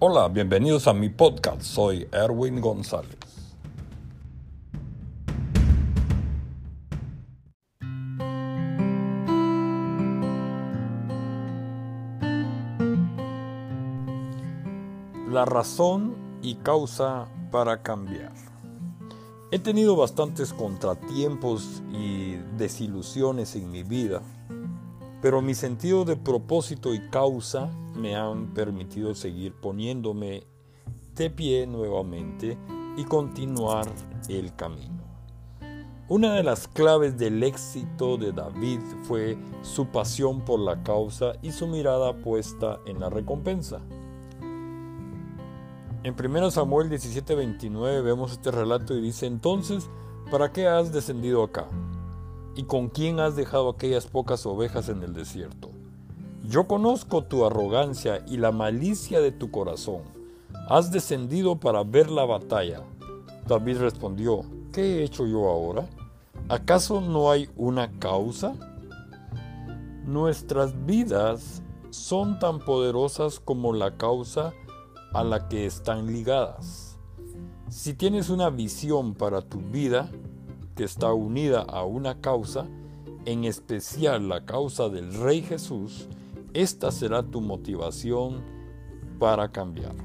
Hola, bienvenidos a mi podcast. Soy Erwin González. La razón y causa para cambiar. He tenido bastantes contratiempos y desilusiones en mi vida, pero mi sentido de propósito y causa me han permitido seguir poniéndome de pie nuevamente y continuar el camino. Una de las claves del éxito de David fue su pasión por la causa y su mirada puesta en la recompensa. En 1 Samuel 17:29 vemos este relato y dice, entonces, ¿para qué has descendido acá? ¿Y con quién has dejado aquellas pocas ovejas en el desierto? Yo conozco tu arrogancia y la malicia de tu corazón. Has descendido para ver la batalla. David respondió, ¿qué he hecho yo ahora? ¿Acaso no hay una causa? Nuestras vidas son tan poderosas como la causa a la que están ligadas. Si tienes una visión para tu vida que está unida a una causa, en especial la causa del Rey Jesús, esta será tu motivación para cambiar.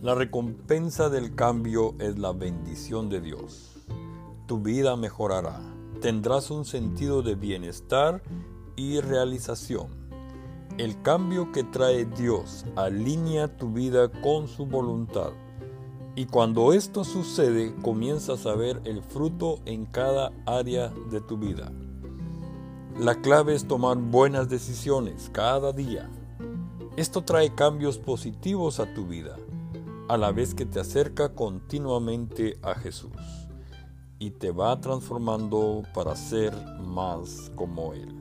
La recompensa del cambio es la bendición de Dios. Tu vida mejorará. Tendrás un sentido de bienestar y realización. El cambio que trae Dios alinea tu vida con su voluntad. Y cuando esto sucede, comienzas a ver el fruto en cada área de tu vida. La clave es tomar buenas decisiones cada día. Esto trae cambios positivos a tu vida, a la vez que te acerca continuamente a Jesús y te va transformando para ser más como Él.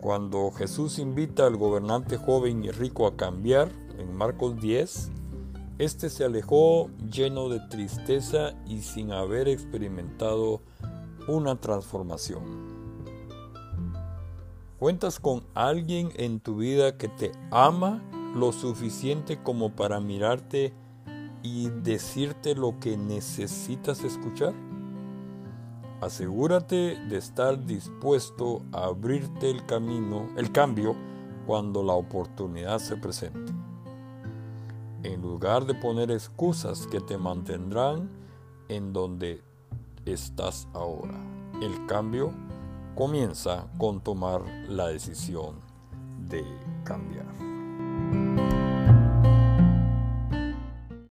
Cuando Jesús invita al gobernante joven y rico a cambiar, en Marcos 10, este se alejó lleno de tristeza y sin haber experimentado una transformación. ¿Cuentas con alguien en tu vida que te ama lo suficiente como para mirarte y decirte lo que necesitas escuchar? Asegúrate de estar dispuesto a abrirte el camino, el cambio, cuando la oportunidad se presente. En lugar de poner excusas que te mantendrán en donde estás ahora. El cambio comienza con tomar la decisión de cambiar.